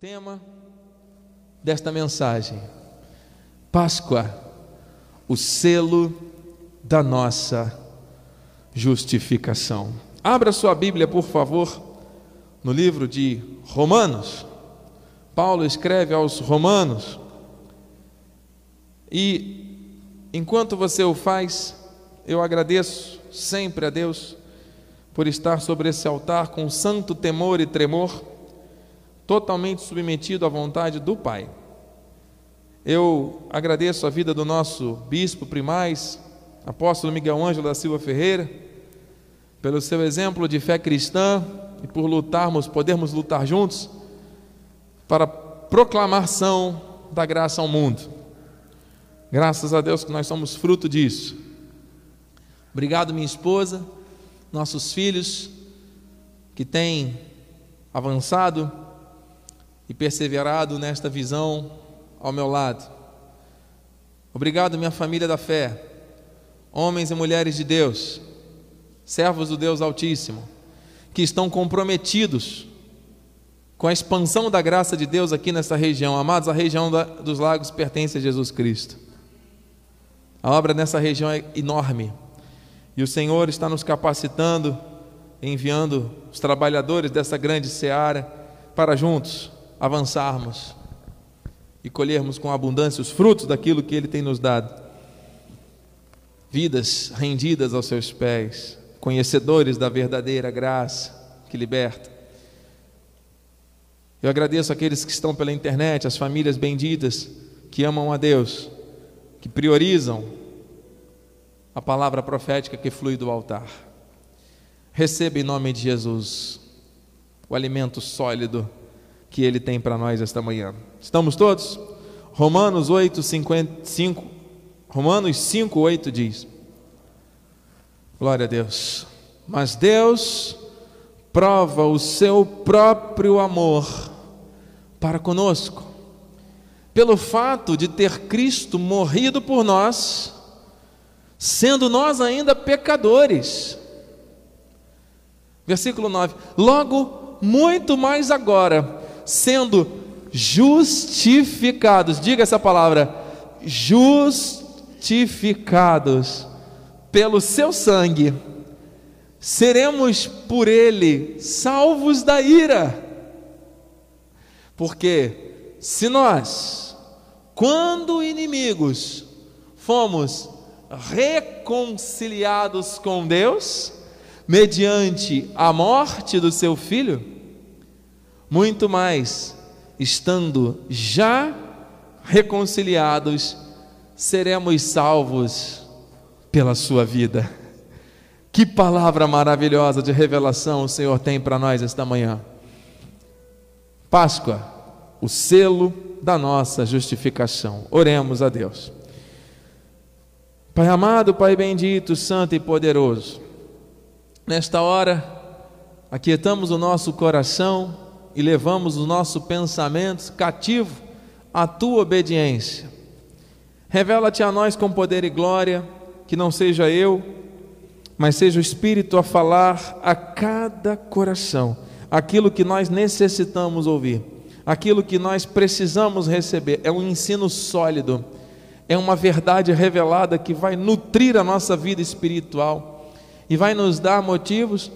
tema desta mensagem: Páscoa, o selo da nossa justificação. Abra sua Bíblia, por favor, no livro de Romanos. Paulo escreve aos Romanos. E enquanto você o faz, eu agradeço sempre a Deus por estar sobre esse altar com santo temor e tremor totalmente submetido à vontade do Pai. Eu agradeço a vida do nosso bispo primaz, apóstolo Miguel Ângelo da Silva Ferreira, pelo seu exemplo de fé cristã e por lutarmos, podermos lutar juntos para proclamação da graça ao mundo. Graças a Deus que nós somos fruto disso. Obrigado, minha esposa, nossos filhos que têm avançado e perseverado nesta visão ao meu lado. Obrigado, minha família da fé, homens e mulheres de Deus, servos do Deus Altíssimo, que estão comprometidos com a expansão da graça de Deus aqui nessa região. Amados, a região da, dos lagos pertence a Jesus Cristo. A obra nessa região é enorme e o Senhor está nos capacitando, enviando os trabalhadores dessa grande seara para juntos avançarmos e colhermos com abundância os frutos daquilo que Ele tem nos dado. Vidas rendidas aos seus pés, conhecedores da verdadeira graça que liberta. Eu agradeço aqueles que estão pela internet, as famílias benditas que amam a Deus, que priorizam a palavra profética que flui do altar. Receba em nome de Jesus o alimento sólido que Ele tem para nós esta manhã. Estamos todos? Romanos 8, 55, Romanos 5, 8 diz: Glória a Deus. Mas Deus prova o seu próprio amor para conosco, pelo fato de ter Cristo morrido por nós, sendo nós ainda pecadores. Versículo 9: Logo, muito mais agora, sendo justificados, diga essa palavra, justificados pelo seu sangue, seremos por ele salvos da ira. Porque se nós, quando inimigos, fomos reconciliados com Deus, mediante a morte do seu filho, muito mais, estando já reconciliados, seremos salvos pela sua vida. Que palavra maravilhosa de revelação o Senhor tem para nós esta manhã. Páscoa, o selo da nossa justificação. Oremos a Deus. Pai amado, Pai bendito, santo e poderoso, nesta hora, aquietamos o nosso coração e levamos os nossos pensamentos cativos à tua obediência. Revela-te a nós com poder e glória, que não seja eu, mas seja o Espírito a falar a cada coração aquilo que nós necessitamos ouvir, aquilo que nós precisamos receber. É um ensino sólido, é uma verdade revelada que vai nutrir a nossa vida espiritual e vai nos dar motivos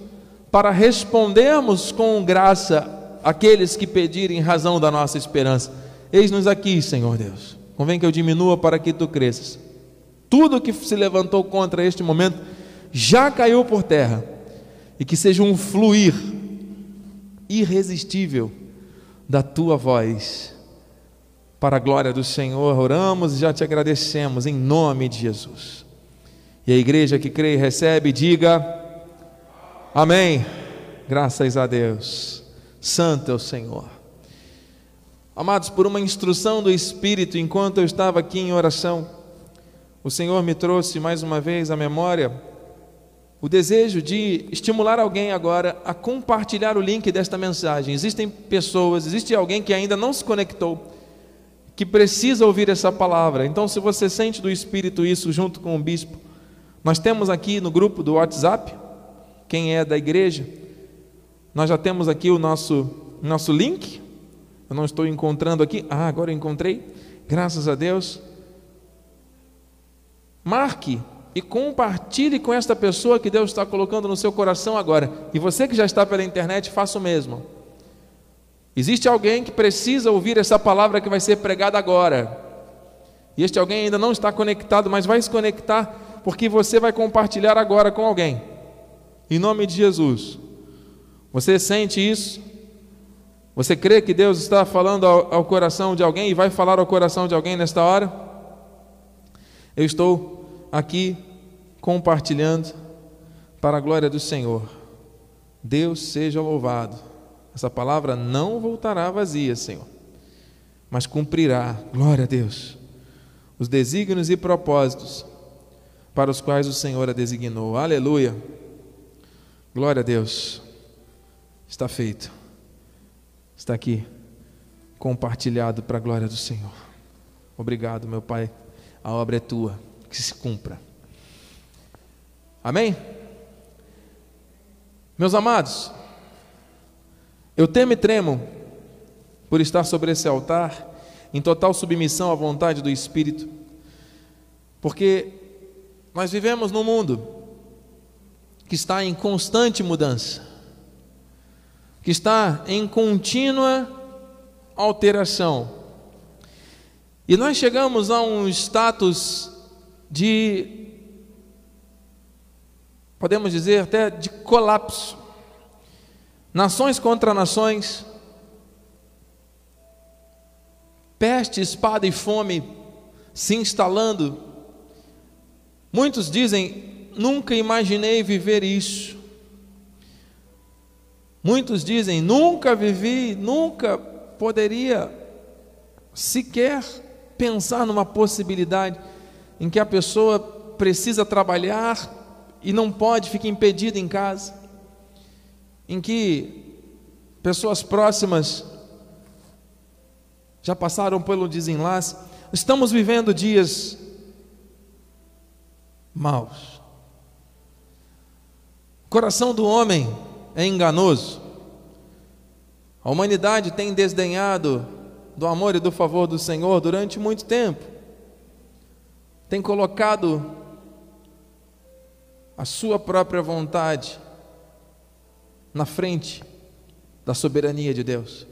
para respondermos com graça aqueles que pedirem razão da nossa esperança. Eis-nos aqui, Senhor Deus. Convém que eu diminua para que tu cresças. Tudo que se levantou contra este momento já caiu por terra. E que seja um fluir irresistível da tua voz. Para a glória do Senhor, oramos e já te agradecemos em nome de Jesus. E a igreja que crê e recebe, diga: Amém. Graças a Deus. Santo é o Senhor. Amados, por uma instrução do Espírito, enquanto eu estava aqui em oração, o Senhor me trouxe mais uma vez à memória o desejo de estimular alguém agora a compartilhar o link desta mensagem. Existem pessoas, existe alguém que ainda não se conectou, que precisa ouvir essa palavra. Então, se você sente do Espírito isso junto com o bispo, nós temos aqui no grupo do WhatsApp, quem é da igreja, nós já temos aqui o nosso, nosso link, Eu não estou encontrando aqui. Ah, agora eu encontrei. Graças a Deus. Marque e compartilhe com esta pessoa que Deus está colocando no seu coração agora. E você que já está pela internet, faça o mesmo. Existe alguém que precisa ouvir essa palavra que vai ser pregada agora. E este alguém ainda não está conectado, mas vai se conectar porque você vai compartilhar agora com alguém. Em nome de Jesus. Você sente isso? Você crê que Deus está falando ao, ao coração de alguém e vai falar ao coração de alguém nesta hora? Eu estou aqui compartilhando para a glória do Senhor. Deus seja louvado. Essa palavra não voltará vazia, Senhor, mas cumprirá, glória a Deus, os desígnios e propósitos para os quais o Senhor a designou. Aleluia. Glória a Deus. Está feito. Está aqui compartilhado para a glória do Senhor. Obrigado, meu Pai. A obra é tua, que se cumpra. Amém? Meus amados, eu temo e tremo por estar sobre esse altar, em total submissão à vontade do Espírito, porque nós vivemos num mundo que está em constante mudança, que está em contínua alteração. E nós chegamos a um status de, podemos dizer até de colapso. Nações contra nações, peste, espada e fome se instalando. Muitos dizem: nunca imaginei viver isso. Muitos dizem: nunca vivi, nunca poderia sequer pensar numa possibilidade em que a pessoa precisa trabalhar e não pode, fica impedida em casa em que pessoas próximas já passaram pelo desenlace. Estamos vivendo dias maus. O coração do homem é enganoso. A humanidade tem desdenhado do amor e do favor do Senhor durante muito tempo. Tem colocado a sua própria vontade na frente da soberania de Deus.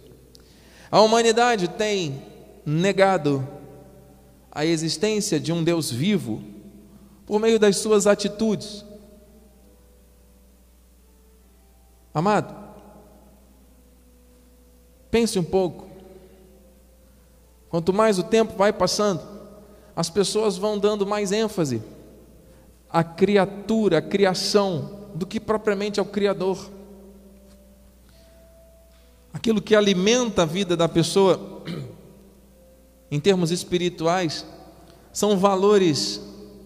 A humanidade tem negado a existência de um Deus vivo por meio das suas atitudes. Amado, pense um pouco. Quanto mais o tempo vai passando, as pessoas vão dando mais ênfase à criatura, à criação, do que propriamente ao Criador aquilo que alimenta a vida da pessoa, em termos espirituais, são valores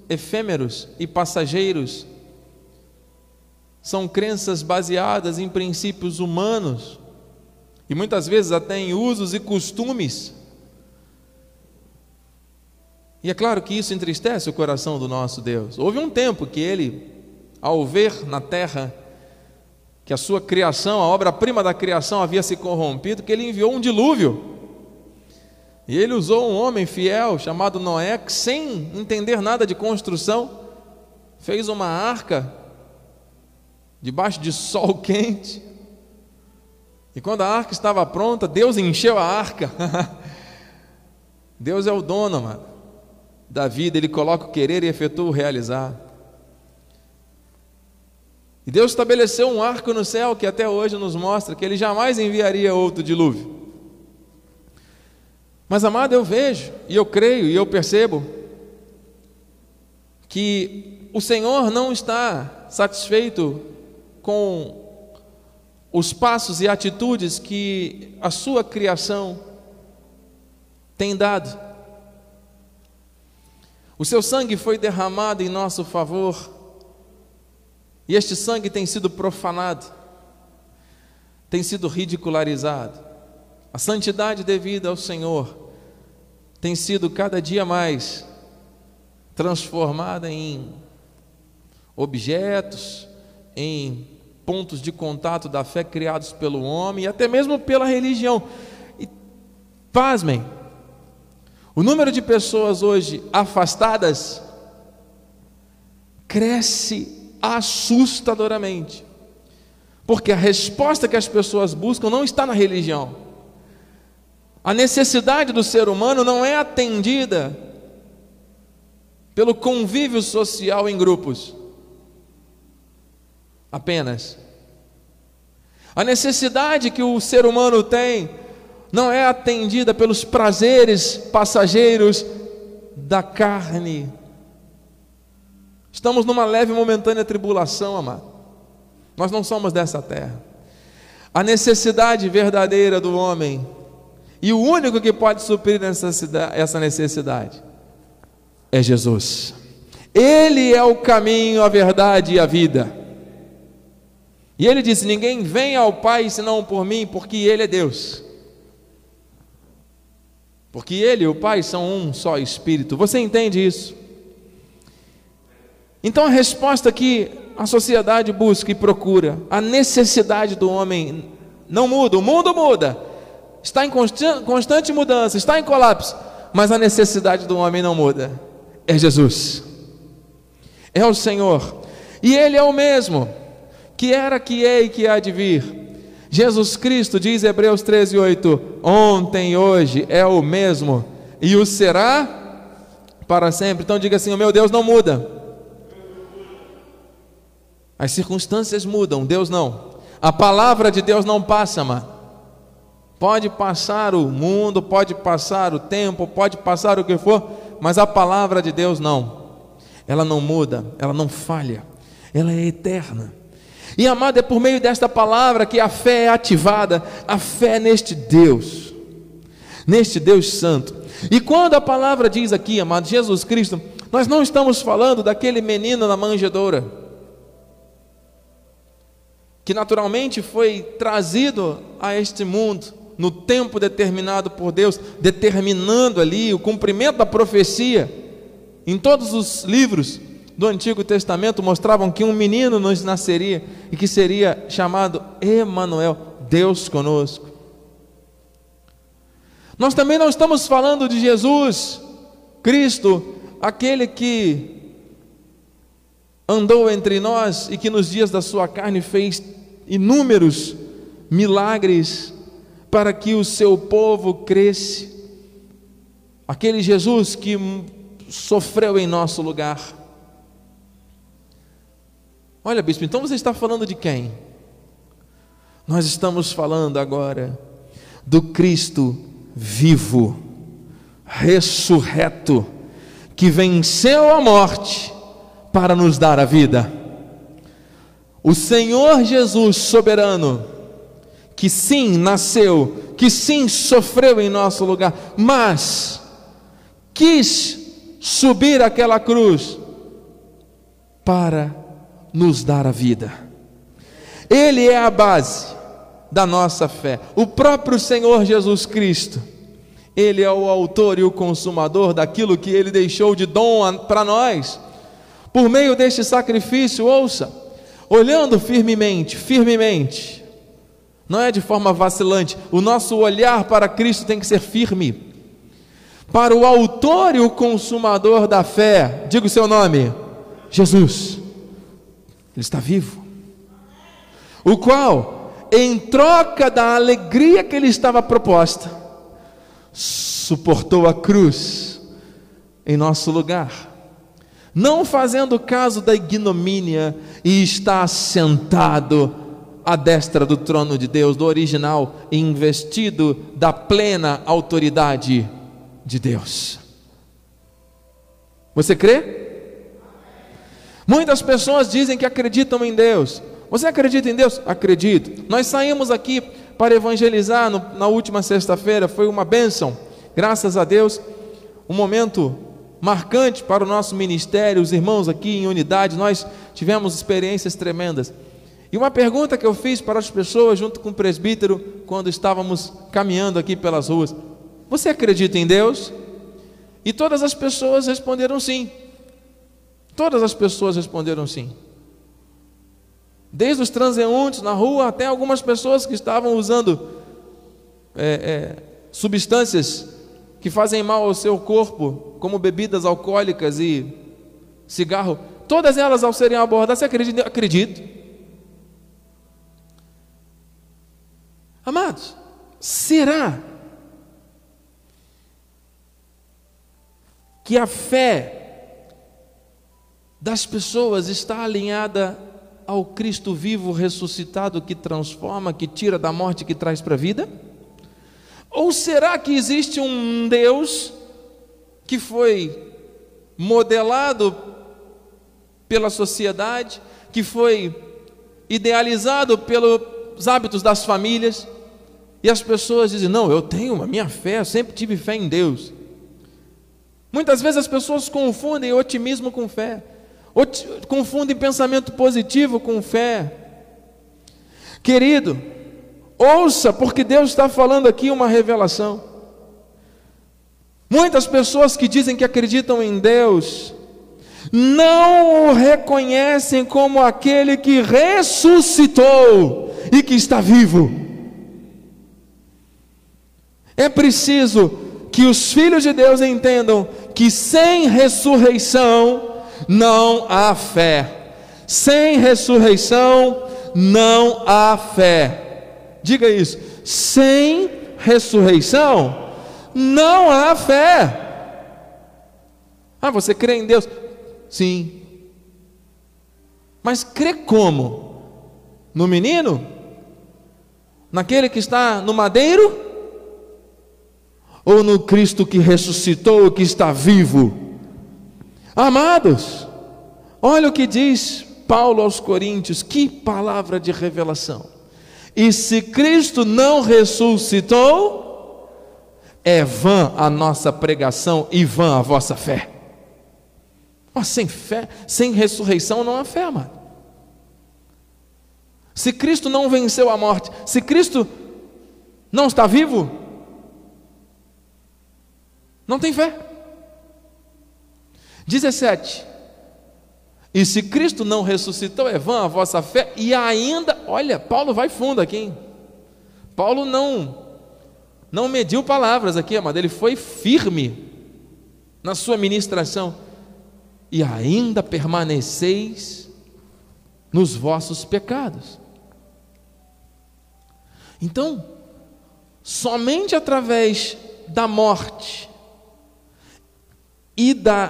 efêmeros e passageiros, são crenças baseadas em princípios humanos e muitas vezes até em usos e costumes. E é claro que isso entristece o coração do nosso Deus. Houve um tempo que ele, ao ver na terra que a sua criação, a obra-prima da criação havia se corrompido, que ele enviou um dilúvio. E ele usou um homem fiel chamado Noé, que sem entender nada de construção, fez uma arca debaixo de sol quente. E quando a arca estava pronta, Deus encheu a arca. Deus é o dono, mano, da vida, ele coloca o querer e efetua o realizar. E Deus estabeleceu um arco no céu que até hoje nos mostra que Ele jamais enviaria outro dilúvio. Mas, amado, eu vejo, e eu creio, e eu percebo, que o Senhor não está satisfeito com os passos e atitudes que a sua criação tem dado. O seu sangue foi derramado em nosso favor e este sangue tem sido profanado, tem sido ridicularizado. A santidade devida ao Senhor tem sido cada dia mais transformada em objetos, em pontos de contato da fé criados pelo homem e até mesmo pela religião. E Pasmem, o número de pessoas hoje afastadas cresce assustadoramente, porque a resposta que as pessoas buscam não está na religião. A necessidade do ser humano não é atendida pelo convívio social em grupos. Apenas. A necessidade que o ser humano tem não é atendida pelos prazeres passageiros da carne. Estamos numa leve e momentânea tribulação, amado. Nós não somos dessa terra. A necessidade verdadeira do homem, e o único que pode suprir essa necessidade, é Jesus. Ele é o caminho, a verdade e a vida. E ele disse: Ninguém vem ao Pai senão por mim, porque Ele é Deus. Porque Ele e o Pai são um só Espírito. Você entende isso? Então a resposta que a sociedade busca e procura, a necessidade do homem não muda, o mundo muda, está em constante mudança, está em colapso, mas a necessidade do homem não muda. É Jesus, é o Senhor, e Ele é o mesmo, que era, que é e que há de vir. Jesus Cristo, diz Hebreus 13, 8: ontem, hoje é o mesmo, e o será para sempre. Então diga assim: o meu Deus não muda. As circunstâncias mudam, Deus não. A palavra de Deus não passa, mano. Pode passar o mundo, pode passar o tempo, pode passar o que for, mas a palavra de Deus não. Ela não muda, ela não falha, ela é eterna. E amado, é por meio desta palavra que a fé é ativada, a fé neste Deus, neste Deus Santo. E quando a palavra diz aqui, amado, Jesus Cristo, nós não estamos falando daquele menino na manjedoura que naturalmente foi trazido a este mundo no tempo determinado por Deus, determinando ali o cumprimento da profecia. Em todos os livros do Antigo Testamento mostravam que um menino nos nasceria e que seria chamado Emanuel, Deus conosco. Nós também não estamos falando de Jesus, Cristo, aquele que andou entre nós e que nos dias da sua carne fez inúmeros milagres para que o seu povo cresce. Aquele Jesus que sofreu em nosso lugar. Olha, bispo, então você está falando de quem? Nós estamos falando agora do Cristo vivo, ressurreto, que venceu a morte para nos dar a vida. O Senhor Jesus soberano, que sim nasceu, que sim sofreu em nosso lugar, mas quis subir aquela cruz para nos dar a vida. Ele é a base da nossa fé. O próprio Senhor Jesus Cristo, ele é o autor e o consumador daquilo que ele deixou de dom para nós. Por meio deste sacrifício, ouça, olhando firmemente, firmemente, não é de forma vacilante, o nosso olhar para Cristo tem que ser firme, para o Autor e o Consumador da fé, diga o seu nome, Jesus, Ele está vivo, o qual, em troca da alegria que Ele estava proposta, suportou a cruz em nosso lugar não fazendo caso da ignomínia, e está sentado à destra do trono de Deus, do original, investido da plena autoridade de Deus. Você crê? Muitas pessoas dizem que acreditam em Deus. Você acredita em Deus? Acredito. Nós saímos aqui para evangelizar no, na última sexta-feira, foi uma bênção, graças a Deus, um momento marcante para o nosso ministério, os irmãos aqui em unidade, nós tivemos experiências tremendas. E uma pergunta que eu fiz para as pessoas, junto com o presbítero, quando estávamos caminhando aqui pelas ruas: Você acredita em Deus? E todas as pessoas responderam sim. Todas as pessoas responderam sim. Desde os transeuntes na rua até algumas pessoas que estavam usando é, é, substâncias que fazem mal ao seu corpo, como bebidas alcoólicas e cigarro, todas elas ao serem abordadas, você acredita? Acredito. Amados, será que a fé das pessoas está alinhada ao Cristo vivo, ressuscitado, que transforma, que tira da morte, que traz para a vida? Ou será que existe um Deus que foi modelado pela sociedade, que foi idealizado pelos hábitos das famílias, e as pessoas dizem: Não, eu tenho a minha fé, eu sempre tive fé em Deus. Muitas vezes as pessoas confundem otimismo com fé confundem pensamento positivo com fé. Querido, ouça, porque Deus está falando aqui uma revelação. Muitas pessoas que dizem que acreditam em Deus, não o reconhecem como aquele que ressuscitou e que está vivo. É preciso que os filhos de Deus entendam que sem ressurreição não há fé. Sem ressurreição não há fé. Diga isso. Sem ressurreição não há fé. Ah, você crê em Deus? Sim. Mas crê como? No menino? Naquele que está no madeiro? Ou no Cristo que ressuscitou, que está vivo? Amados, olha o que diz Paulo aos Coríntios, que palavra de revelação. E se Cristo não ressuscitou, é vã a nossa pregação e vã a vossa fé. Mas sem fé, sem ressurreição não há fé, amado. Se Cristo não venceu a morte, se Cristo não está vivo, não tem fé. 17. E se Cristo não ressuscitou, é vã a vossa fé, e ainda, olha, Paulo vai fundo aqui, hein? Paulo não não mediu palavras aqui, amado, ele foi firme na sua ministração. E ainda permaneceis nos vossos pecados. Então, somente através da morte e da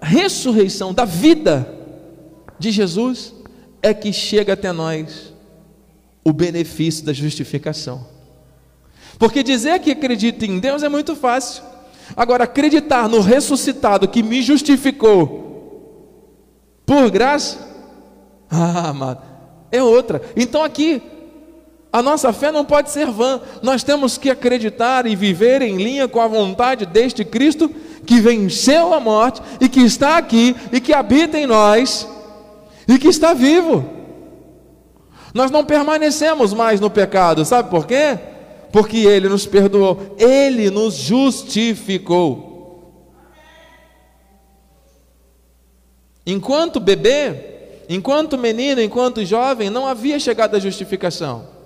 ressurreição, da vida de Jesus, é que chega até nós o benefício da justificação. Porque dizer que acredita em Deus é muito fácil. Agora, acreditar no ressuscitado que me justificou por graça, ah, amado, é outra. Então aqui, a nossa fé não pode ser vã. Nós temos que acreditar e viver em linha com a vontade deste Cristo que venceu a morte e que está aqui e que habita em nós e que está vivo. Nós não permanecemos mais no pecado, sabe por quê? Porque Ele nos perdoou, Ele nos justificou. Enquanto bebê, enquanto menino, enquanto jovem, não havia chegado a justificação.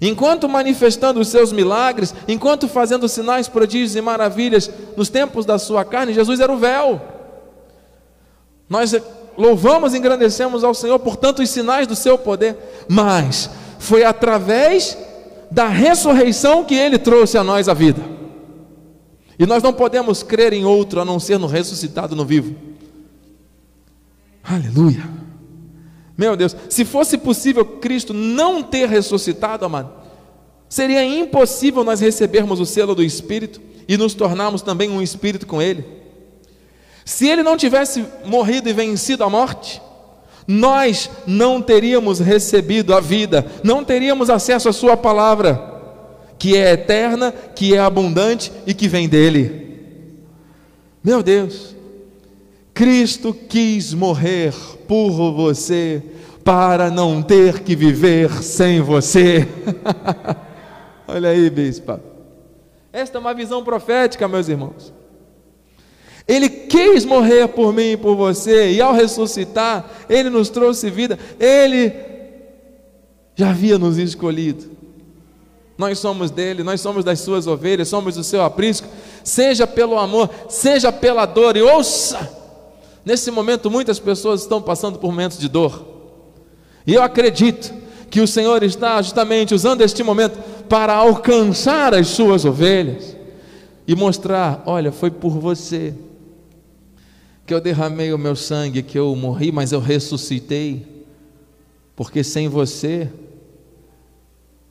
Enquanto manifestando os seus milagres, enquanto fazendo sinais, prodígios e maravilhas nos tempos da sua carne, Jesus era o véu. Nós louvamos e engrandecemos ao Senhor por tantos sinais do seu poder, mas foi através da ressurreição que ele trouxe a nós a vida. E nós não podemos crer em outro a não ser no ressuscitado no vivo. Aleluia. Meu Deus, se fosse possível Cristo não ter ressuscitado, amado, seria impossível nós recebermos o selo do Espírito e nos tornarmos também um Espírito com Ele. Se Ele não tivesse morrido e vencido a morte, nós não teríamos recebido a vida, não teríamos acesso à Sua palavra, que é eterna, que é abundante e que vem dEle. Meu Deus, Cristo quis morrer por você, para não ter que viver sem você. Olha aí, bispo. Esta é uma visão profética, meus irmãos. Ele quis morrer por mim e por você, e ao ressuscitar, Ele nos trouxe vida, Ele já havia nos escolhido. Nós somos dele, nós somos das suas ovelhas, somos do seu aprisco. Seja pelo amor, seja pela dor, e ouça, nesse momento muitas pessoas estão passando por momentos de dor, e eu acredito que o Senhor está justamente usando este momento para alcançar as suas ovelhas e mostrar: olha, foi por você que eu derramei o meu sangue, que eu morri, mas eu ressuscitei, porque sem você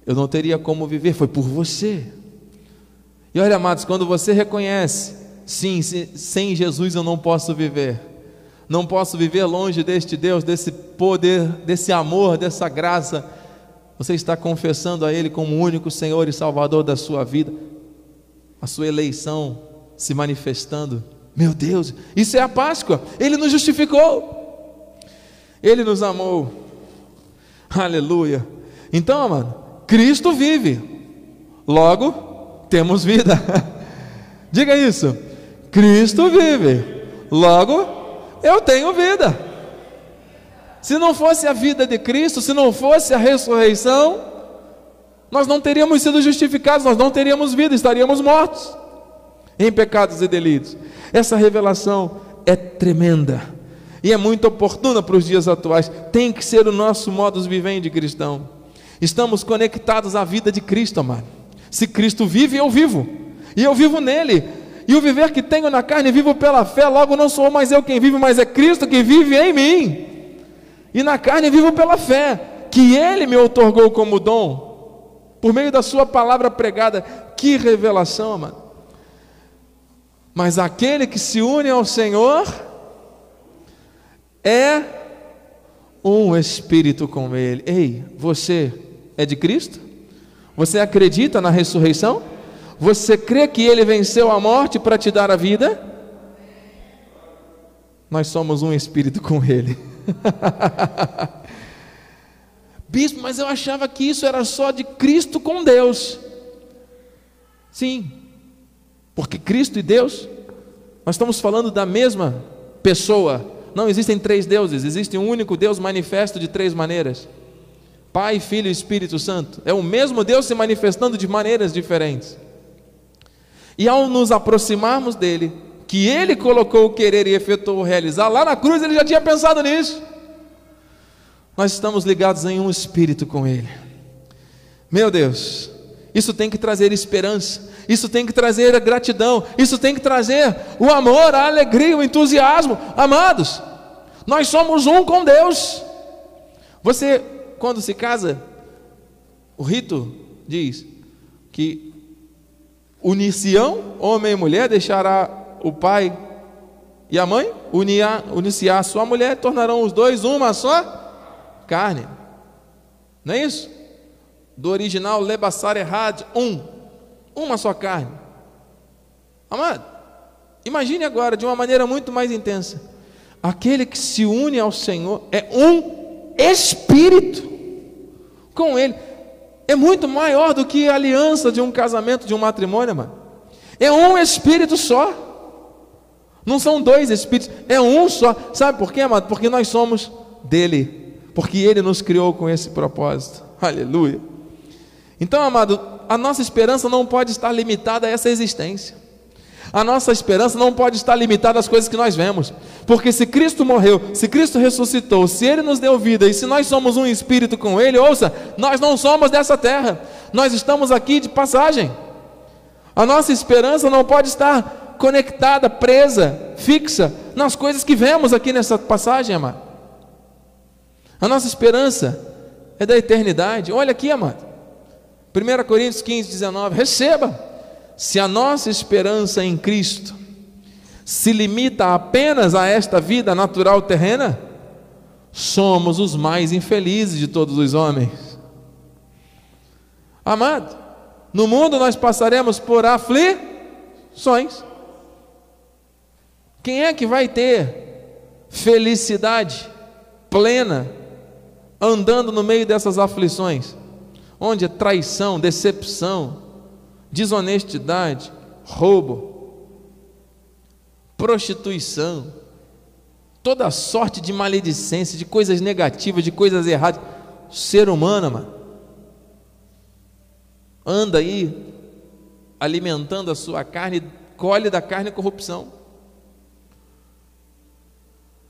eu não teria como viver, foi por você. E olha, amados, quando você reconhece, sim, sem Jesus eu não posso viver, não posso viver longe deste Deus, desse poder, desse amor, dessa graça. Você está confessando a Ele como o único Senhor e Salvador da sua vida, a sua eleição se manifestando. Meu Deus, isso é a Páscoa, Ele nos justificou, Ele nos amou, aleluia. Então, mano, Cristo vive, logo temos vida. Diga isso, Cristo vive, logo eu tenho vida. Se não fosse a vida de Cristo, se não fosse a ressurreição, nós não teríamos sido justificados, nós não teríamos vida, estaríamos mortos em pecados e delitos. Essa revelação é tremenda e é muito oportuna para os dias atuais. Tem que ser o nosso modus vivendi cristão. Estamos conectados à vida de Cristo, amado. Se Cristo vive, eu vivo, e eu vivo nele. E o viver que tenho na carne, vivo pela fé, logo não sou mais eu quem vive, mas é Cristo que vive em mim. E na carne vivo pela fé, que Ele me otorgou como dom, por meio da Sua palavra pregada. Que revelação, amado. Mas aquele que se une ao Senhor é um espírito com Ele. Ei, você é de Cristo? Você acredita na ressurreição? Você crê que Ele venceu a morte para te dar a vida? Nós somos um espírito com Ele. Bispo, mas eu achava que isso era só de Cristo com Deus. Sim, porque Cristo e Deus, nós estamos falando da mesma pessoa. Não existem três deuses, existe um único Deus manifesto de três maneiras. Pai, Filho e Espírito Santo. É o mesmo Deus se manifestando de maneiras diferentes. E ao nos aproximarmos dele, que ele colocou o querer e efetuou o realizar, lá na cruz ele já tinha pensado nisso. Nós estamos ligados em um espírito com ele. Meu Deus, isso tem que trazer esperança, isso tem que trazer a gratidão, isso tem que trazer o amor, a alegria, o entusiasmo. Amados, nós somos um com Deus. Você quando se casa, o rito diz que unicião, homem e mulher, deixará o pai e a mãe, unir, uniciar a sua mulher, tornarão os dois uma só carne. Não é isso? Do original Lebassar errado, um, uma só carne. Amado, imagine agora de uma maneira muito mais intensa. Aquele que se une ao Senhor é um espírito com Ele. É muito maior do que a aliança de um casamento, de um matrimônio, mano. É um espírito só. Não são dois espíritos, é um só. Sabe por quê, amado? Porque nós somos dele. Porque ele nos criou com esse propósito. Aleluia. Então, amado, a nossa esperança não pode estar limitada a essa existência. A nossa esperança não pode estar limitada às coisas que nós vemos, porque se Cristo morreu, se Cristo ressuscitou, se Ele nos deu vida e se nós somos um espírito com Ele, ouça, nós não somos dessa terra, nós estamos aqui de passagem. A nossa esperança não pode estar conectada, presa, fixa nas coisas que vemos aqui nessa passagem, amado. A nossa esperança é da eternidade. Olha aqui, amado. 1 Coríntios 15, 19. Receba se a nossa esperança em Cristo se limita apenas a esta vida natural terrena, somos os mais infelizes de todos os homens. Amado, no mundo nós passaremos por aflições. Quem é que vai ter felicidade plena andando no meio dessas aflições? Onde é traição, decepção, desonestidade, roubo, prostituição, toda sorte de maledicência, de coisas negativas, de coisas erradas. Ser humano, mano. anda aí alimentando a sua carne, colhe da carne corrupção.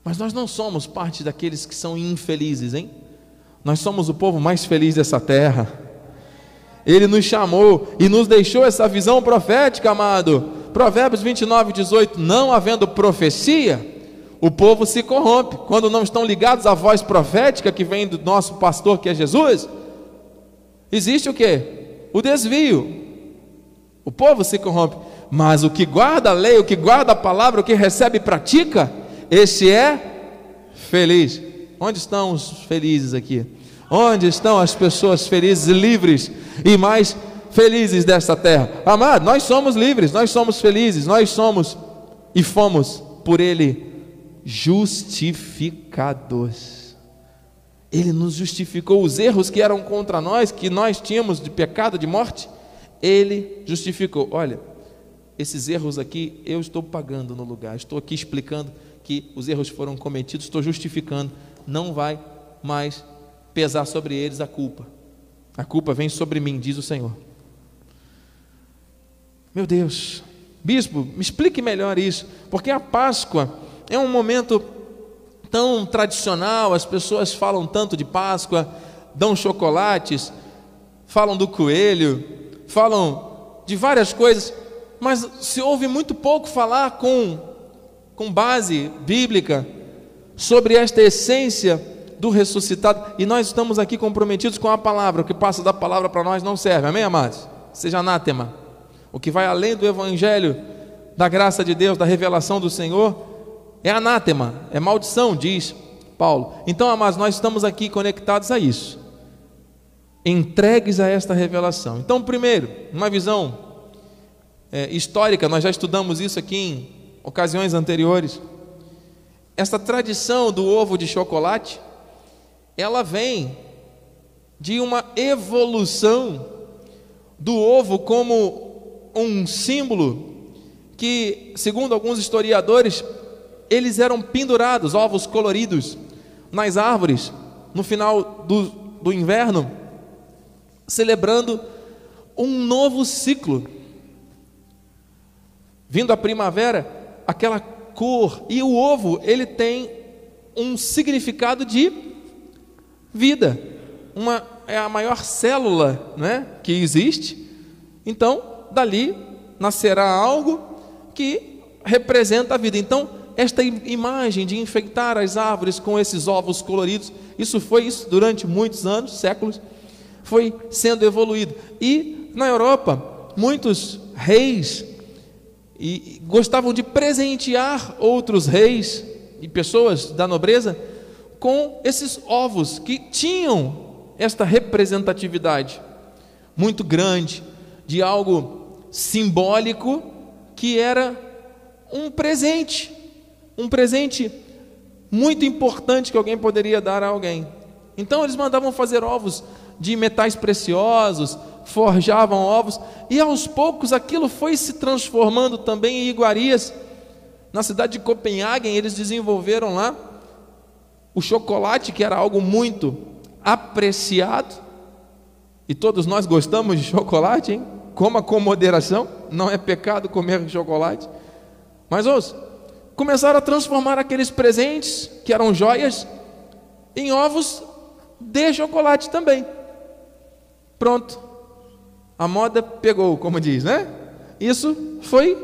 Mas nós não somos parte daqueles que são infelizes, hein? Nós somos o povo mais feliz dessa terra. Ele nos chamou e nos deixou essa visão profética, amado. Provérbios 29, 18: Não havendo profecia, o povo se corrompe. Quando não estão ligados à voz profética que vem do nosso pastor, que é Jesus, existe o que? O desvio. O povo se corrompe. Mas o que guarda a lei, o que guarda a palavra, o que recebe e pratica, esse é feliz. Onde estão os felizes aqui? Onde estão as pessoas felizes, livres e mais felizes desta terra? Amado, nós somos livres, nós somos felizes, nós somos e fomos por Ele justificados. Ele nos justificou os erros que eram contra nós, que nós tínhamos de pecado, de morte. Ele justificou. Olha, esses erros aqui eu estou pagando no lugar. Estou aqui explicando que os erros foram cometidos, estou justificando. Não vai mais pesar sobre eles a culpa. A culpa vem sobre mim, diz o Senhor. Meu Deus, bispo, me explique melhor isso, porque a Páscoa é um momento tão tradicional, as pessoas falam tanto de Páscoa, dão chocolates, falam do coelho, falam de várias coisas, mas se ouve muito pouco falar com, com base bíblica sobre esta essência do ressuscitado, e nós estamos aqui comprometidos com a palavra, o que passa da palavra para nós não serve, amém, amados? Seja anátema. O que vai além do evangelho, da graça de Deus, da revelação do Senhor, é anátema, é maldição, diz Paulo. Então, amados, nós estamos aqui conectados a isso, entregues a esta revelação. Então, primeiro, uma visão é, histórica, nós já estudamos isso aqui em ocasiões anteriores. Essa tradição do ovo de chocolate ela vem de uma evolução do ovo como um símbolo que, segundo alguns historiadores, eles eram pendurados, ovos coloridos, nas árvores, no final do, do inverno, celebrando um novo ciclo. Vindo a primavera, aquela cor, e o ovo, ele tem um significado de vida. Uma, é a maior célula né, que existe. Então, dali nascerá algo que representa a vida. Então, esta imagem de enfeitar as árvores com esses ovos coloridos, isso foi isso durante muitos anos, séculos, foi sendo evoluído. E na Europa, muitos reis e gostavam de presentear outros reis e pessoas da nobreza com esses ovos que tinham esta representatividade muito grande de algo simbólico que era um presente, um presente muito importante que alguém poderia dar a alguém. Então eles mandavam fazer ovos de metais preciosos, forjavam ovos, e aos poucos aquilo foi se transformando também em iguarias. Na cidade de Copenhague, eles desenvolveram lá o chocolate, que era algo muito apreciado, e todos nós gostamos de chocolate, hein? Coma com moderação, não é pecado comer chocolate. Mas ouça, começaram a transformar aqueles presentes, que eram joias, em ovos de chocolate também. Pronto. A moda pegou, como diz, né? Isso foi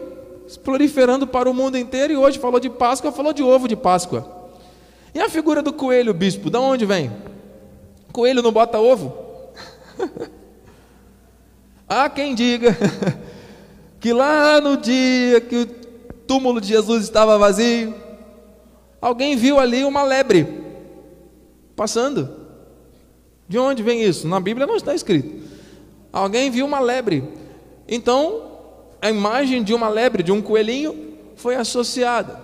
proliferando para o mundo inteiro e hoje falou de Páscoa, falou de ovo de Páscoa. E a figura do coelho, bispo, de onde vem? Coelho não bota ovo? Há quem diga que lá no dia que o túmulo de Jesus estava vazio, alguém viu ali uma lebre passando. De onde vem isso? Na Bíblia não está escrito. Alguém viu uma lebre. Então, a imagem de uma lebre, de um coelhinho, foi associada.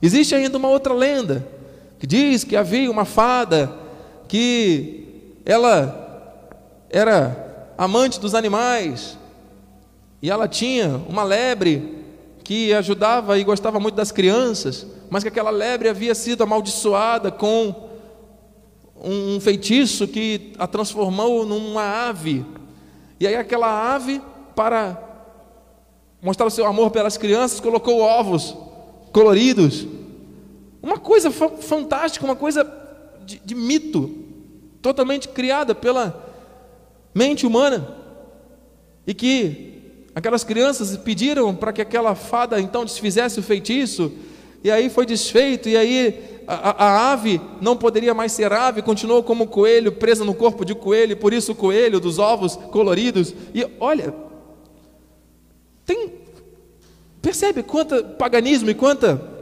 Existe ainda uma outra lenda que diz que havia uma fada que ela era amante dos animais e ela tinha uma lebre que ajudava e gostava muito das crianças, mas que aquela lebre havia sido amaldiçoada com um feitiço que a transformou numa ave. E aí aquela ave, para mostrar o seu amor pelas crianças, colocou ovos coloridos. Uma coisa fantástica, uma coisa de, de mito, totalmente criada pela mente humana. E que aquelas crianças pediram para que aquela fada então desfizesse o feitiço, e aí foi desfeito, e aí a, a, ave não poderia mais ser ave, continuou como coelho, presa no corpo de coelho, por isso o coelho dos ovos coloridos. E olha, tem, percebe quanta paganismo e quanta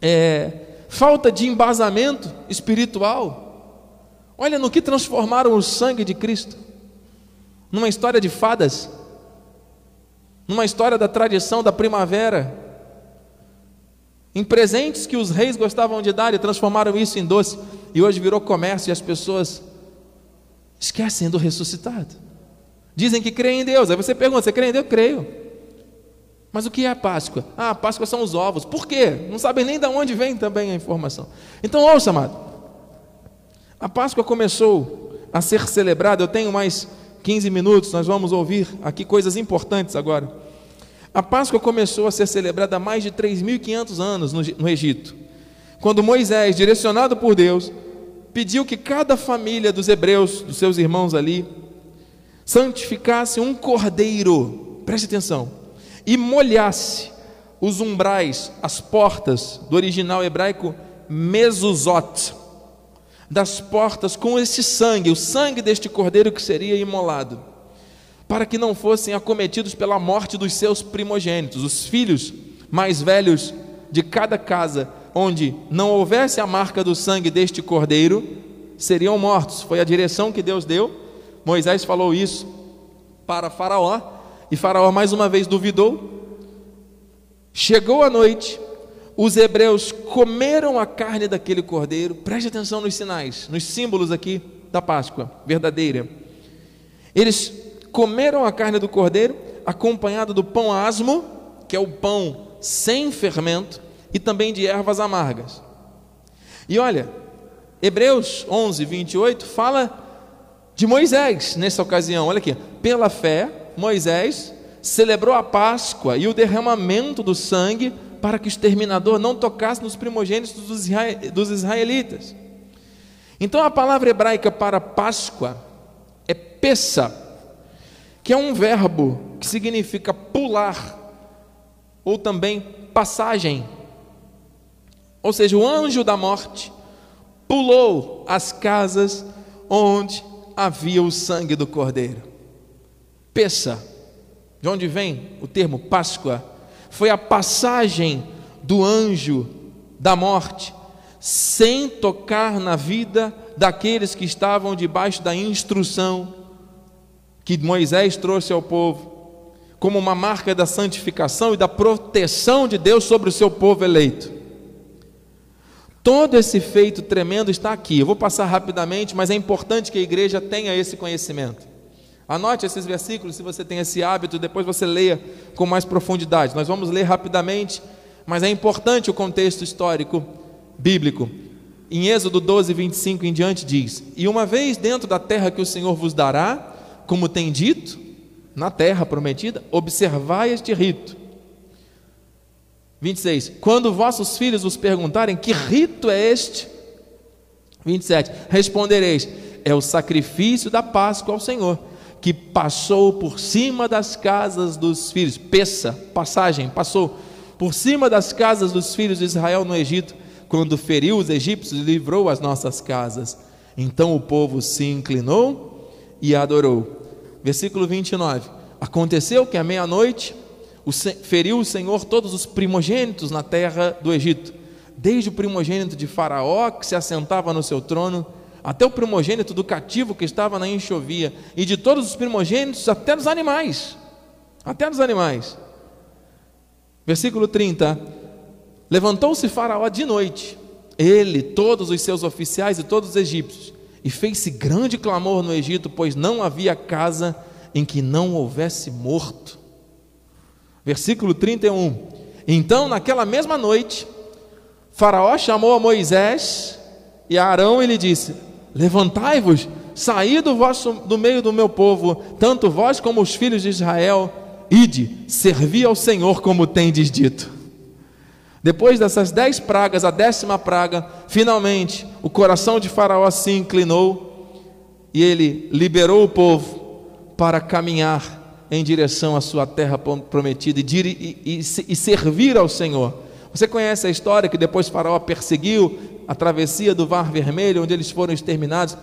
é, falta de embasamento espiritual. Olha no que transformaram o sangue de Cristo, numa história de fadas, numa história da tradição da primavera em presentes que os reis gostavam de dar e transformaram isso em doce, e hoje virou comércio e as pessoas esquecem do ressuscitado. Dizem que creem em Deus. Aí você pergunta: você crê em Deus? Eu creio. Mas o que é a Páscoa? Ah, a Páscoa são os ovos. Por quê? Não sabem nem de onde vem também a informação. Então, ouça, amado. A Páscoa começou a ser celebrada. Eu tenho mais 15 minutos, nós vamos ouvir aqui coisas importantes agora. A Páscoa começou a ser celebrada há mais de 3.500 anos no Egito, quando Moisés, direcionado por Deus, pediu que cada família dos hebreus, dos seus irmãos ali, santificasse um cordeiro, preste atenção, e molhasse os umbrais, as portas do original hebraico mezuzot, das portas com esse sangue, o sangue deste cordeiro que seria imolado para que não fossem acometidos pela morte dos seus primogênitos, os filhos mais velhos de cada casa, onde não houvesse a marca do sangue deste cordeiro, seriam mortos. Foi a direção que Deus deu. Moisés falou isso para Faraó, e Faraó mais uma vez duvidou. Chegou a noite, os hebreus comeram a carne daquele cordeiro. Preste atenção nos sinais, nos símbolos aqui da Páscoa verdadeira. Eles comeram a carne do cordeiro, acompanhado do pão asmo, que é o pão sem fermento, e também de ervas amargas. E olha, Hebreus 11, 28 fala de Moisés nessa ocasião. Olha aqui, pela fé, Moisés celebrou a Páscoa e o derramamento do sangue para que o exterminador não tocasse nos primogênitos dos israelitas. Então a palavra hebraica para Páscoa é Pessa, que é um verbo que significa pular, ou também passagem. Ou seja, o anjo da morte pulou as casas onde havia o sangue do cordeiro. Peça, de onde vem o termo Páscoa, foi a passagem do anjo da morte, sem tocar na vida daqueles que estavam debaixo da instrução que Moisés trouxe ao povo, como uma marca da santificação e da proteção de Deus sobre o seu povo eleito. Todo esse feito tremendo está aqui. Eu vou passar rapidamente, mas é importante que a igreja tenha esse conhecimento. Anote esses versículos, se você tem esse hábito, depois você leia com mais profundidade. Nós vamos ler rapidamente, mas é importante o contexto histórico bíblico. Em Êxodo 12, 25 em diante diz: E uma vez dentro da terra que o Senhor vos dará, como tem dito, na terra prometida, observai este rito. 26. Quando vossos filhos vos perguntarem que rito é este, 27. Respondereis: é o sacrifício da Páscoa ao Senhor, que passou por cima das casas dos filhos. Peça, passagem, passou por cima das casas dos filhos de Israel no Egito, quando feriu os egípcios e livrou as nossas casas. Então o povo se inclinou e adorou. Versículo 29. Aconteceu que à meia-noite feriu o Senhor todos os primogênitos na terra do Egito, desde o primogênito de Faraó, que se assentava no seu trono, até o primogênito do cativo que estava na enxovia, e de todos os primogênitos, até dos animais. Até dos animais. Versículo 30. Levantou-se Faraó de noite, ele, todos os seus oficiais e todos os egípcios, e fez-se grande clamor no Egito, pois não havia casa em que não houvesse morto. Versículo 31. Então, naquela mesma noite, Faraó chamou a Moisés e a Arão e lhe disse: Levantai-vos, saí do, vosso, do meio do meu povo, tanto vós como os filhos de Israel, ide, servi ao Senhor como tendes dito. Depois dessas dez pragas, a décima praga, finalmente o coração de Faraó se inclinou e ele liberou o povo para caminhar em direção à sua terra prometida e, e, e, e servir ao Senhor. Você conhece a história que depois Faraó perseguiu a travessia do Mar Vermelho, onde eles foram exterminados.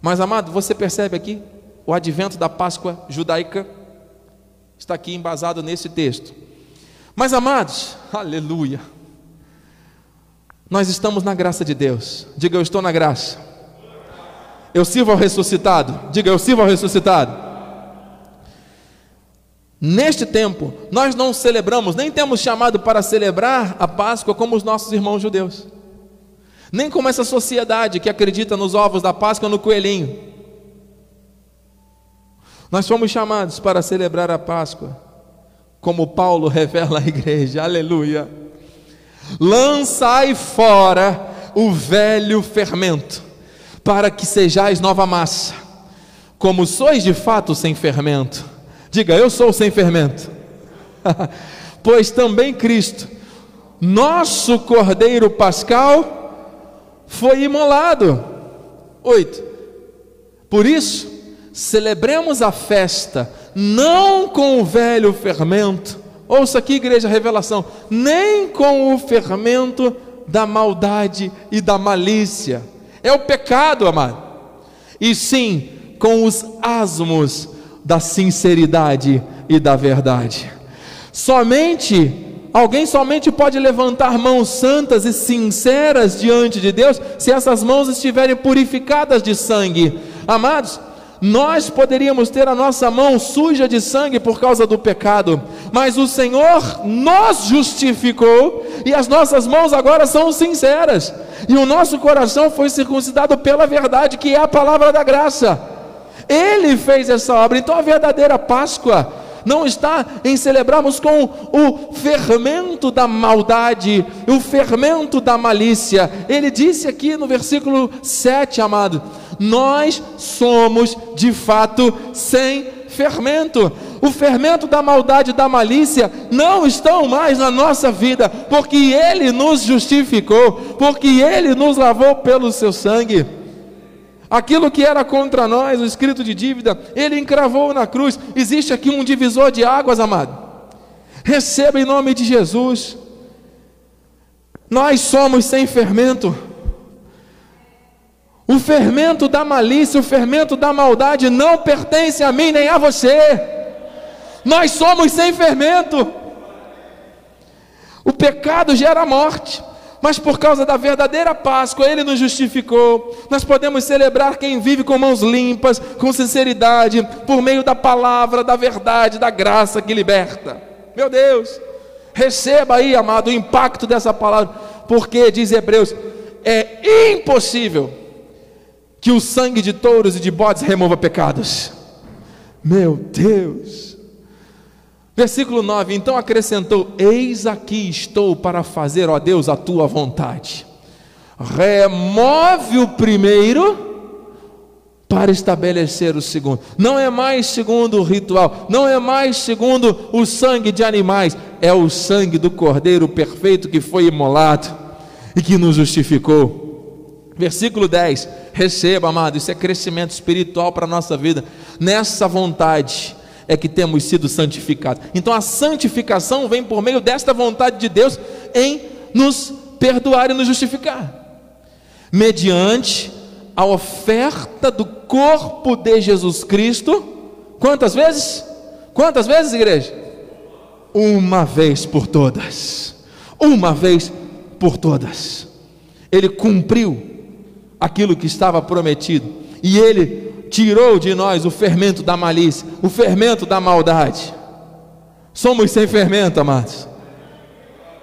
Mas, amado, você percebe aqui o advento da Páscoa judaica? Está aqui embasado nesse texto. Mas, amados, aleluia, nós estamos na graça de Deus. Diga, eu estou na graça. Eu sirvo ao ressuscitado. Diga, eu sirvo ao ressuscitado. Neste tempo, nós não celebramos, nem temos chamado para celebrar a Páscoa como os nossos irmãos judeus, nem como essa sociedade que acredita nos ovos da Páscoa no coelhinho. Nós fomos chamados para celebrar a Páscoa como Paulo revela à igreja, aleluia. Lançai fora o velho fermento, para que sejais nova massa, como sois de fato sem fermento. Diga, eu sou sem fermento. pois também Cristo, nosso Cordeiro Pascal, foi imolado. Oito. Por isso, celebremos a festa não com o velho fermento, ouça aqui, igreja, revelação, nem com o fermento da maldade e da malícia, é o pecado, amado, e sim com os asmos da sinceridade e da verdade. Somente Alguém somente pode levantar mãos santas e sinceras diante de Deus se essas mãos estiverem purificadas de sangue. Amados, nós poderíamos ter a nossa mão suja de sangue por causa do pecado, mas o Senhor nos justificou e as nossas mãos agora são sinceras, e o nosso coração foi circuncidado pela verdade, que é a palavra da graça. Ele fez essa obra, então a verdadeira Páscoa não está em celebrarmos com o fermento da maldade, o fermento da malícia. Ele disse aqui no versículo 7, amado: nós somos de fato sem fermento. O fermento da maldade e da malícia não estão mais na nossa vida, porque Ele nos justificou, porque Ele nos lavou pelo seu sangue. Aquilo que era contra nós, o escrito de dívida, Ele encravou na cruz. Existe aqui um divisor de águas, amado. Receba em nome de Jesus. Nós somos sem fermento. O fermento da malícia, o fermento da maldade não pertence a mim nem a você. Nós somos sem fermento. O pecado gera morte, mas por causa da verdadeira Páscoa, Ele nos justificou. Nós podemos celebrar quem vive com mãos limpas, com sinceridade, por meio da palavra, da verdade, da graça que liberta. Meu Deus, receba aí, amado, o impacto dessa palavra, porque, diz Hebreus, é impossível que o sangue de touros e de bodes remova pecados. Meu Deus. Versículo 9: Então acrescentou: Eis aqui estou para fazer, ó Deus, a tua vontade. Remove o primeiro para estabelecer o segundo. Não é mais segundo o ritual, não é mais segundo o sangue de animais, é o sangue do Cordeiro perfeito que foi imolado e que nos justificou. Versículo 10: Receba, amado, isso é crescimento espiritual para a nossa vida. Nessa vontade é que temos sido santificados. Então a santificação vem por meio desta vontade de Deus em nos perdoar e nos justificar, mediante a oferta do corpo de Jesus Cristo. Quantas vezes? Quantas vezes, igreja? Uma vez por todas. Uma vez por todas. Ele cumpriu aquilo que estava prometido, e Ele tirou de nós o fermento da malícia, o fermento da maldade. Somos sem fermento, amados.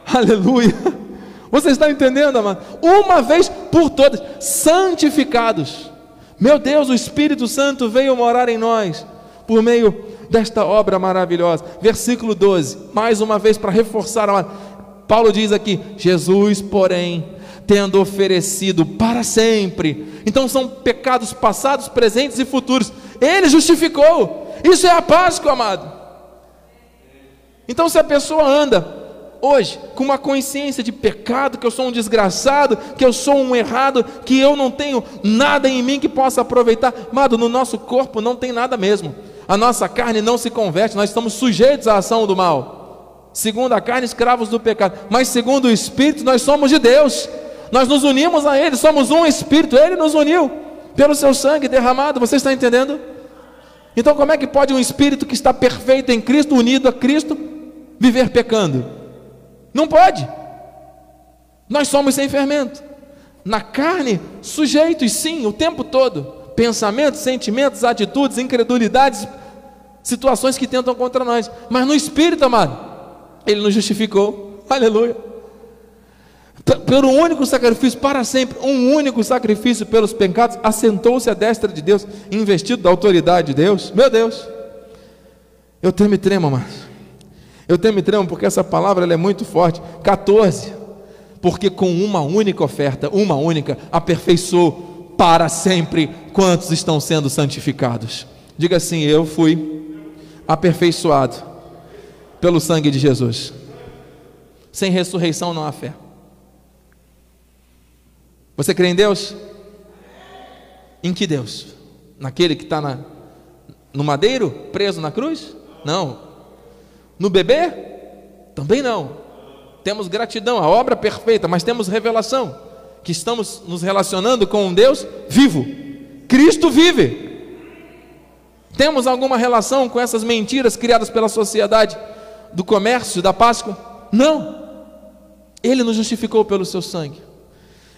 Aleluia. Você está entendendo, amado? Uma vez por todas, santificados. Meu Deus, o Espírito Santo veio morar em nós por meio desta obra maravilhosa. Versículo 12, mais uma vez para reforçar. Paulo diz aqui: Jesus, porém, tendo oferecido para sempre. Então são pecados passados, presentes e futuros. Ele justificou. Isso é a Páscoa, amado. Então, se a pessoa anda hoje com uma consciência de pecado, que eu sou um desgraçado, que eu sou um errado, que eu não tenho nada em mim que possa aproveitar, amado, no nosso corpo não tem nada mesmo. A nossa carne não se converte, nós estamos sujeitos à ação do mal. Segundo a carne, escravos do pecado, mas segundo o Espírito, nós somos de Deus. Nós nos unimos a Ele, somos um Espírito, Ele nos uniu pelo seu sangue derramado. Você está entendendo? Então, como é que pode um espírito que está perfeito em Cristo, unido a Cristo, viver pecando? Não pode. Nós somos sem fermento. Na carne, sujeitos, sim, o tempo todo. Pensamentos, sentimentos, atitudes, incredulidades, situações que tentam contra nós. Mas no espírito, amado, Ele nos justificou. Aleluia pelo único sacrifício para sempre, um único sacrifício pelos pecados, assentou-se à destra de Deus, investido da autoridade de Deus. Meu Deus, eu temo e tremo, mas eu temo e tremo porque essa palavra é muito forte. 14, porque com uma única oferta, uma única, aperfeiçoou para sempre quantos estão sendo santificados. Diga assim: Eu fui aperfeiçoado pelo sangue de Jesus. Sem ressurreição não há fé. Você crê em Deus? Em que Deus? Naquele que está na, no madeiro, preso na cruz? Não. No bebê? Também não. Temos gratidão, a obra perfeita, mas temos revelação que estamos nos relacionando com um Deus vivo. Cristo vive. Temos alguma relação com essas mentiras criadas pela sociedade do comércio, da Páscoa? Não. Ele nos justificou pelo seu sangue.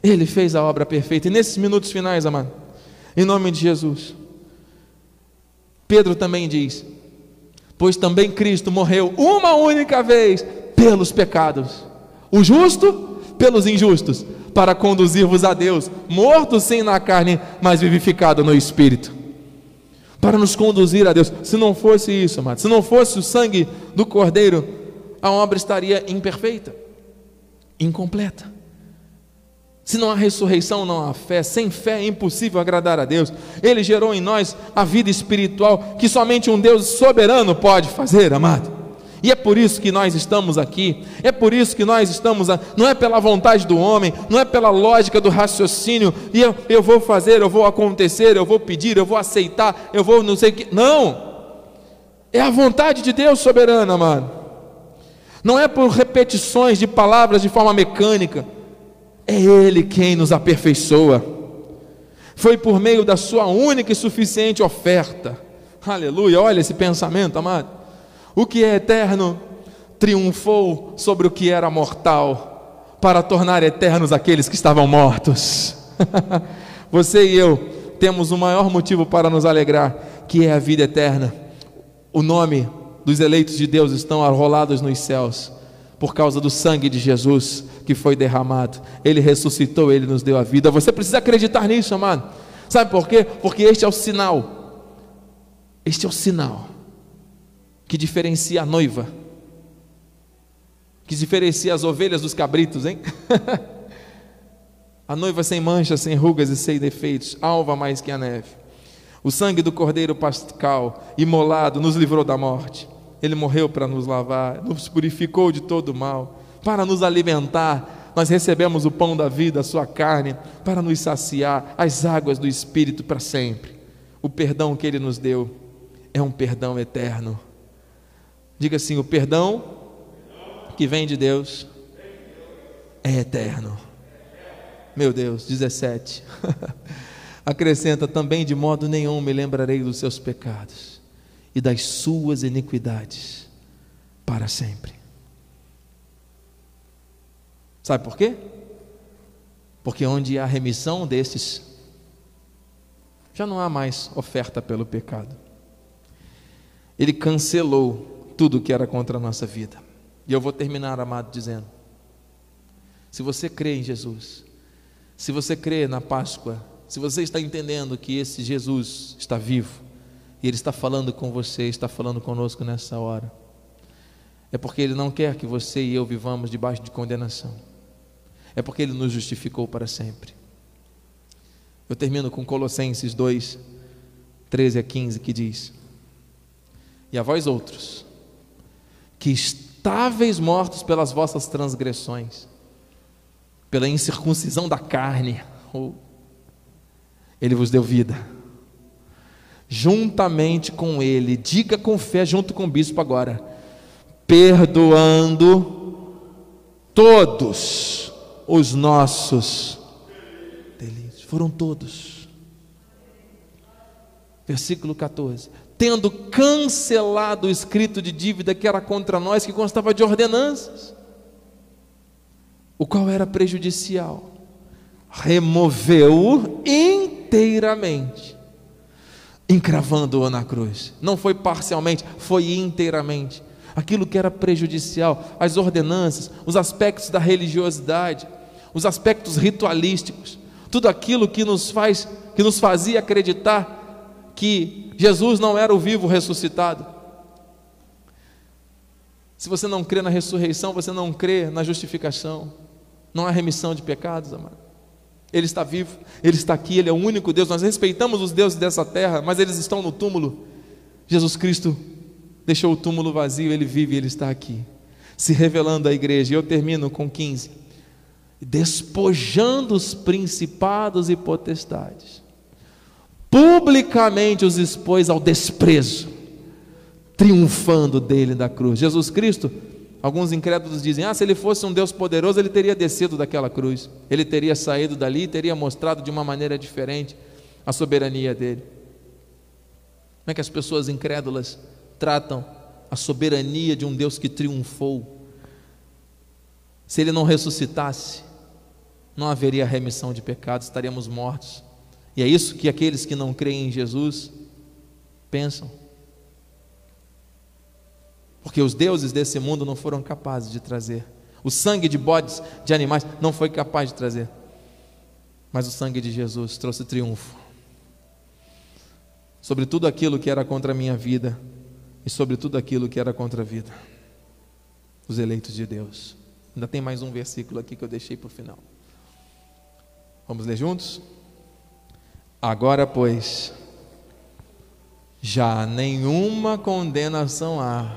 Ele fez a obra perfeita. E nesses minutos finais, amado, em nome de Jesus, Pedro também diz: Pois também Cristo morreu uma única vez pelos pecados, o justo pelos injustos, para conduzir-vos a Deus, morto sim na carne, mas vivificado no espírito. Para nos conduzir a Deus. Se não fosse isso, amado, se não fosse o sangue do Cordeiro, a obra estaria imperfeita, incompleta. Se não há ressurreição, não há fé. Sem fé é impossível agradar a Deus. Ele gerou em nós a vida espiritual que somente um Deus soberano pode fazer, amado. E é por isso que nós estamos aqui, é por isso que nós estamos, a... não é pela vontade do homem, não é pela lógica do raciocínio, e eu, eu vou fazer, eu vou acontecer, eu vou pedir, eu vou aceitar, eu vou não sei o que. Não! É a vontade de Deus soberana, amado. Não é por repetições de palavras de forma mecânica, é Ele quem nos aperfeiçoa. Foi por meio da Sua única e suficiente oferta. Aleluia, olha esse pensamento, amado. O que é eterno triunfou sobre o que era mortal, para tornar eternos aqueles que estavam mortos. Você e eu temos o maior motivo para nos alegrar, que é a vida eterna. O nome dos eleitos de Deus estão arrolados nos céus por causa do sangue de Jesus que foi derramado. Ele ressuscitou, ele nos deu a vida. Você precisa acreditar nisso, amado. Sabe por quê? Porque este é o sinal. Este é o sinal que diferencia a noiva, que diferencia as ovelhas dos cabritos, hein? a noiva sem manchas, sem rugas e sem defeitos, alva mais que a neve. O sangue do cordeiro pascal, imolado, nos livrou da morte. Ele morreu para nos lavar, nos purificou de todo mal, para nos alimentar. Nós recebemos o pão da vida, a sua carne, para nos saciar, as águas do Espírito para sempre. O perdão que Ele nos deu é um perdão eterno. Diga assim: o perdão que vem de Deus é eterno. Meu Deus, 17. Acrescenta também: de modo nenhum me lembrarei dos seus pecados e das suas iniquidades para sempre. Sabe por quê? Porque onde há remissão desses, já não há mais oferta pelo pecado. Ele cancelou tudo que era contra a nossa vida. E eu vou terminar, amado, dizendo: se você crê em Jesus, se você crê na Páscoa, se você está entendendo que esse Jesus está vivo, e Ele está falando com você, está falando conosco nessa hora. É porque Ele não quer que você e eu vivamos debaixo de condenação. É porque ele nos justificou para sempre. Eu termino com Colossenses 2, 13 a 15, que diz: E a vós outros, que estáveis mortos pelas vossas transgressões, pela incircuncisão da carne, ele vos deu vida. Juntamente com ele, diga com fé, junto com o bispo agora, perdoando todos os nossos delitos. Foram todos. Versículo 14. Tendo cancelado o escrito de dívida que era contra nós, que constava de ordenanças, o qual era prejudicial, removeu-o inteiramente, encravando-o na cruz. Não foi parcialmente, foi inteiramente. Aquilo que era prejudicial, as ordenanças, os aspectos da religiosidade, os aspectos ritualísticos, tudo aquilo que nos faz, que nos fazia acreditar que Jesus não era o vivo ressuscitado. Se você não crê na ressurreição, você não crê na justificação. Não há remissão de pecados, amado. Ele está vivo, Ele está aqui, Ele é o único Deus. Nós respeitamos os deuses dessa terra, mas eles estão no túmulo. Jesus Cristo deixou o túmulo vazio, Ele vive, Ele está aqui, se revelando à igreja. E eu termino com 15 despojando os principados e potestades, publicamente os expôs ao desprezo, triunfando dele da cruz. Jesus Cristo, alguns incrédulos dizem: ah, se ele fosse um Deus poderoso, ele teria descido daquela cruz, ele teria saído dali e teria mostrado de uma maneira diferente a soberania dele. Como é que as pessoas incrédulas tratam a soberania de um Deus que triunfou? Se ele não ressuscitasse, não haveria remissão de pecados, estaríamos mortos. E é isso que aqueles que não creem em Jesus pensam. Porque os deuses desse mundo não foram capazes de trazer. O sangue de bodes, de animais, não foi capaz de trazer. Mas o sangue de Jesus trouxe triunfo sobre tudo aquilo que era contra a minha vida e sobre tudo aquilo que era contra a vida. Os eleitos de Deus. Ainda tem mais um versículo aqui que eu deixei para o final. Vamos ler juntos? Agora, pois, já nenhuma condenação há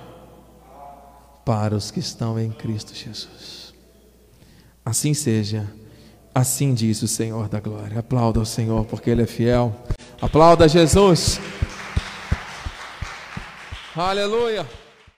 para os que estão em Cristo Jesus. Assim seja, assim diz o Senhor da glória. Aplauda o Senhor, porque Ele é fiel. Aplauda Jesus. Aleluia.